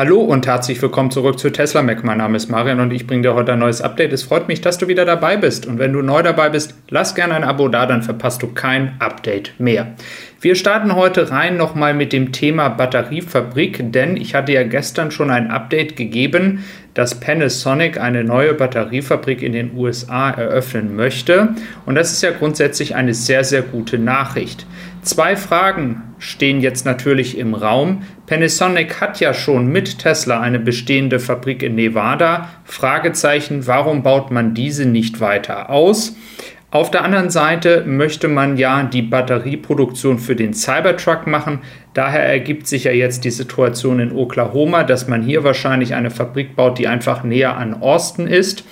Hallo und herzlich willkommen zurück zu Tesla Mac. Mein Name ist Marian und ich bringe dir heute ein neues Update. Es freut mich, dass du wieder dabei bist. Und wenn du neu dabei bist, lass gerne ein Abo da, dann verpasst du kein Update mehr. Wir starten heute rein nochmal mit dem Thema Batteriefabrik, denn ich hatte ja gestern schon ein Update gegeben, dass Panasonic eine neue Batteriefabrik in den USA eröffnen möchte. Und das ist ja grundsätzlich eine sehr, sehr gute Nachricht. Zwei Fragen stehen jetzt natürlich im Raum. Panasonic hat ja schon mit Tesla eine bestehende Fabrik in Nevada. Fragezeichen, warum baut man diese nicht weiter aus? Auf der anderen Seite möchte man ja die Batterieproduktion für den Cybertruck machen. Daher ergibt sich ja jetzt die Situation in Oklahoma, dass man hier wahrscheinlich eine Fabrik baut, die einfach näher an Austin ist.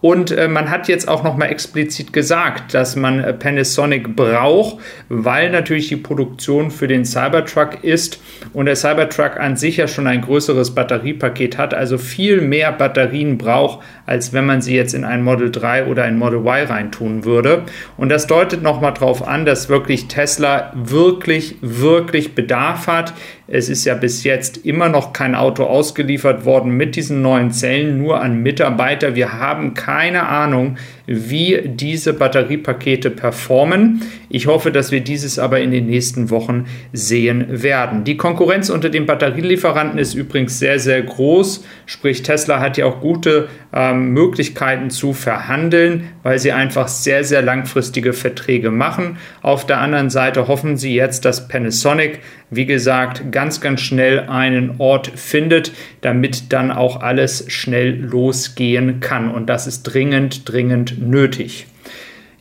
Und äh, man hat jetzt auch nochmal explizit gesagt, dass man äh, Panasonic braucht, weil natürlich die Produktion für den Cybertruck ist und der Cybertruck an sich ja schon ein größeres Batteriepaket hat, also viel mehr Batterien braucht, als wenn man sie jetzt in ein Model 3 oder ein Model Y reintun würde. Und das deutet nochmal darauf an, dass wirklich Tesla wirklich, wirklich Bedarf hat. Es ist ja bis jetzt immer noch kein Auto ausgeliefert worden mit diesen neuen Zellen, nur an Mitarbeiter. Wir haben keine Ahnung, wie diese Batteriepakete performen. Ich hoffe, dass wir dieses aber in den nächsten Wochen sehen werden. Die Konkurrenz unter den Batterielieferanten ist übrigens sehr, sehr groß. Sprich, Tesla hat ja auch gute ähm, Möglichkeiten zu verhandeln, weil sie einfach sehr, sehr langfristige Verträge machen. Auf der anderen Seite hoffen sie jetzt, dass Panasonic, wie gesagt, ganz, ganz schnell einen Ort findet, damit dann auch alles schnell losgehen kann. Und das ist dringend, dringend nötig.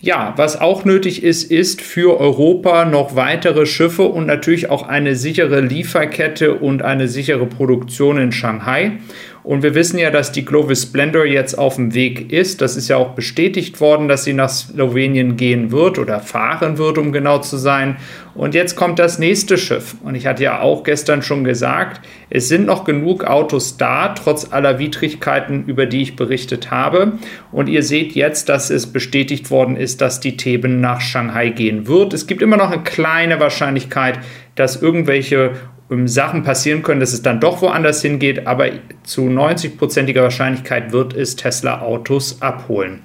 Ja, was auch nötig ist, ist für Europa noch weitere Schiffe und natürlich auch eine sichere Lieferkette und eine sichere Produktion in Shanghai. Und wir wissen ja, dass die Clovis Splendor jetzt auf dem Weg ist. Das ist ja auch bestätigt worden, dass sie nach Slowenien gehen wird oder fahren wird, um genau zu sein. Und jetzt kommt das nächste Schiff. Und ich hatte ja auch gestern schon gesagt, es sind noch genug Autos da, trotz aller Widrigkeiten, über die ich berichtet habe. Und ihr seht jetzt, dass es bestätigt worden ist, dass die Theben nach Shanghai gehen wird. Es gibt immer noch eine kleine Wahrscheinlichkeit, dass irgendwelche Sachen passieren können, dass es dann doch woanders hingeht, aber zu 90-prozentiger Wahrscheinlichkeit wird es Tesla Autos abholen.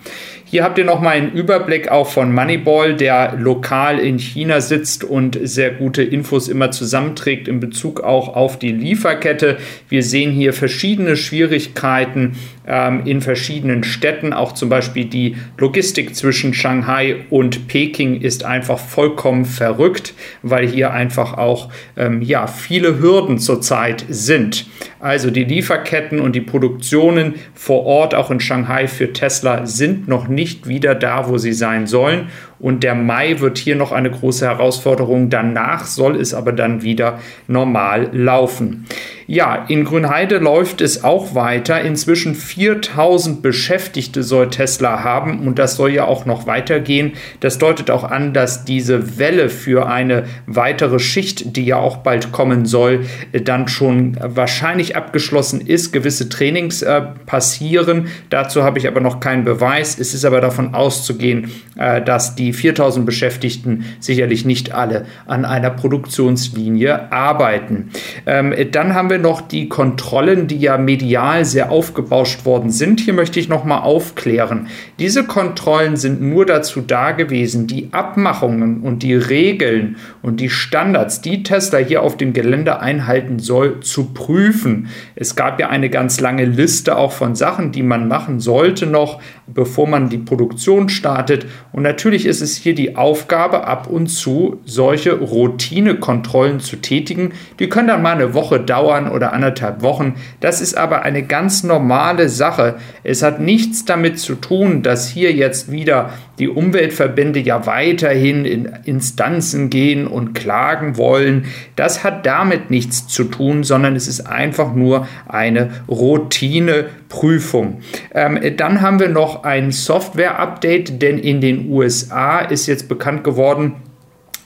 Hier habt ihr nochmal einen Überblick auch von Moneyball, der lokal in China sitzt und sehr gute Infos immer zusammenträgt in Bezug auch auf die Lieferkette. Wir sehen hier verschiedene Schwierigkeiten ähm, in verschiedenen Städten. Auch zum Beispiel die Logistik zwischen Shanghai und Peking ist einfach vollkommen verrückt, weil hier einfach auch ähm, ja, viele Hürden zurzeit sind. Also die Lieferketten und die Produktionen vor Ort, auch in Shanghai für Tesla, sind noch nicht wieder da, wo sie sein sollen. Und der Mai wird hier noch eine große Herausforderung. Danach soll es aber dann wieder normal laufen. Ja, in Grünheide läuft es auch weiter. Inzwischen 4000 Beschäftigte soll Tesla haben und das soll ja auch noch weitergehen. Das deutet auch an, dass diese Welle für eine weitere Schicht, die ja auch bald kommen soll, dann schon wahrscheinlich abgeschlossen ist. Gewisse Trainings äh, passieren. Dazu habe ich aber noch keinen Beweis. Es ist aber davon auszugehen, äh, dass die 4000 Beschäftigten sicherlich nicht alle an einer Produktionslinie arbeiten. Ähm, dann haben wir noch die Kontrollen, die ja medial sehr aufgebauscht worden sind. Hier möchte ich noch mal aufklären. Diese Kontrollen sind nur dazu da gewesen, die Abmachungen und die Regeln und die Standards, die Tesla hier auf dem Gelände einhalten soll, zu prüfen. Es gab ja eine ganz lange Liste auch von Sachen, die man machen sollte noch, bevor man die Produktion startet. Und natürlich ist es hier die Aufgabe, ab und zu solche Routinekontrollen zu tätigen. Die können dann mal eine Woche dauern oder anderthalb Wochen. Das ist aber eine ganz normale Sache. Es hat nichts damit zu tun, dass hier jetzt wieder die Umweltverbände ja weiterhin in Instanzen gehen und klagen wollen. Das hat damit nichts zu tun, sondern es ist einfach nur eine Routineprüfung. Ähm, dann haben wir noch ein Software-Update, denn in den USA ist jetzt bekannt geworden,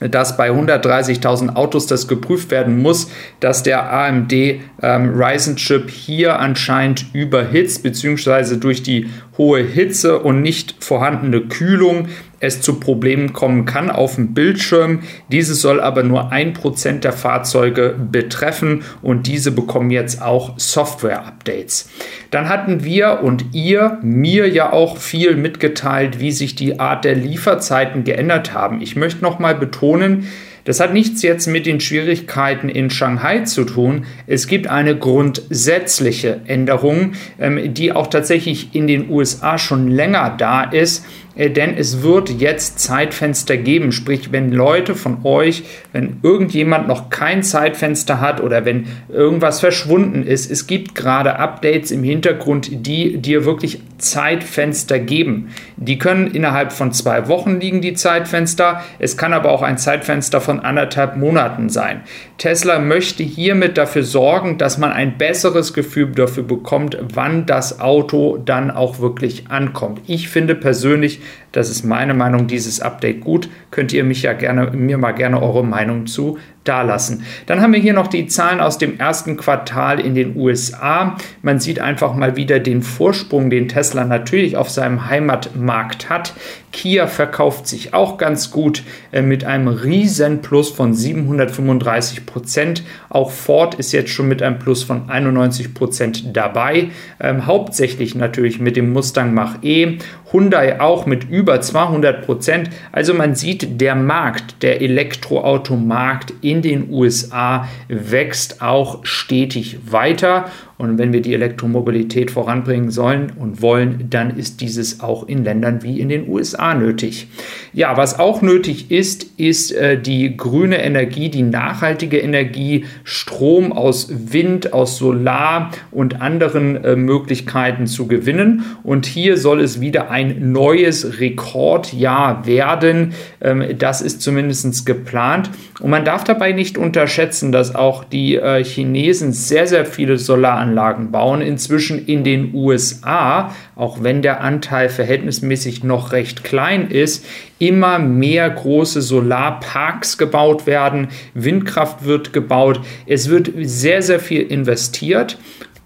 dass bei 130.000 Autos das geprüft werden muss, dass der AMD ähm, Ryzen Chip hier anscheinend überhitzt, beziehungsweise durch die hohe Hitze und nicht vorhandene Kühlung es zu Problemen kommen kann auf dem Bildschirm. Dieses soll aber nur ein Prozent der Fahrzeuge betreffen und diese bekommen jetzt auch Software-Updates. Dann hatten wir und ihr mir ja auch viel mitgeteilt, wie sich die Art der Lieferzeiten geändert haben. Ich möchte noch mal betonen, das hat nichts jetzt mit den Schwierigkeiten in Shanghai zu tun. Es gibt eine grundsätzliche Änderung, ähm, die auch tatsächlich in den USA schon länger da ist. Äh, denn es wird jetzt Zeitfenster geben. Sprich, wenn Leute von euch, wenn irgendjemand noch kein Zeitfenster hat oder wenn irgendwas verschwunden ist, es gibt gerade Updates im Hintergrund, die dir wirklich Zeitfenster geben. Die können innerhalb von zwei Wochen liegen, die Zeitfenster. Es kann aber auch ein Zeitfenster von anderthalb Monaten sein. Tesla möchte hiermit dafür sorgen, dass man ein besseres Gefühl dafür bekommt, wann das Auto dann auch wirklich ankommt. Ich finde persönlich, das ist meine Meinung, dieses Update gut. Könnt ihr mich ja gerne, mir mal gerne eure Meinung zu dalassen. Dann haben wir hier noch die Zahlen aus dem ersten Quartal in den USA. Man sieht einfach mal wieder den Vorsprung, den Tesla natürlich auf seinem Heimatmarkt hat. Kia verkauft sich auch ganz gut äh, mit einem riesen Plus von 735 Prozent. Auch Ford ist jetzt schon mit einem Plus von 91 Prozent dabei. Ähm, hauptsächlich natürlich mit dem Mustang Mach-E. Hyundai auch mit über 200 Prozent. Also man sieht, der Markt, der Elektroautomarkt in den USA wächst auch stetig weiter und wenn wir die Elektromobilität voranbringen sollen und wollen, dann ist dieses auch in Ländern wie in den USA nötig. Ja, was auch nötig ist, ist äh, die grüne Energie, die nachhaltige Energie, Strom aus Wind, aus Solar und anderen äh, Möglichkeiten zu gewinnen. Und hier soll es wieder ein neues Rekordjahr werden. Ähm, das ist zumindest geplant. Und man darf dabei nicht unterschätzen, dass auch die äh, Chinesen sehr, sehr viele Solaranlagen Solaranlagen bauen, inzwischen in den USA, auch wenn der Anteil verhältnismäßig noch recht klein ist, immer mehr große Solarparks gebaut werden, Windkraft wird gebaut, es wird sehr, sehr viel investiert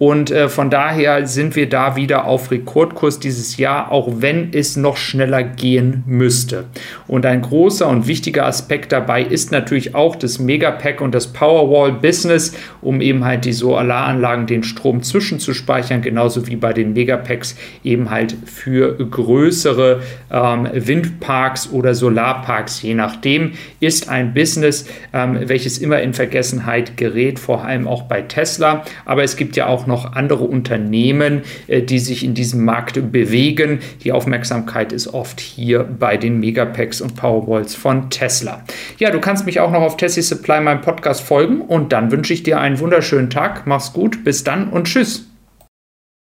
und äh, von daher sind wir da wieder auf Rekordkurs dieses Jahr, auch wenn es noch schneller gehen müsste. Und ein großer und wichtiger Aspekt dabei ist natürlich auch das Megapack und das Powerwall-Business, um eben halt die Solaranlagen den Strom zwischenzuspeichern, genauso wie bei den Megapacks eben halt für größere ähm, Windparks oder Solarparks, je nachdem, ist ein Business, ähm, welches immer in Vergessenheit gerät, vor allem auch bei Tesla. Aber es gibt ja auch auch noch andere Unternehmen, äh, die sich in diesem Markt bewegen. Die Aufmerksamkeit ist oft hier bei den Megapacks und Powerwalls von Tesla. Ja, du kannst mich auch noch auf Tessie Supply, meinem Podcast, folgen und dann wünsche ich dir einen wunderschönen Tag. Mach's gut, bis dann und tschüss.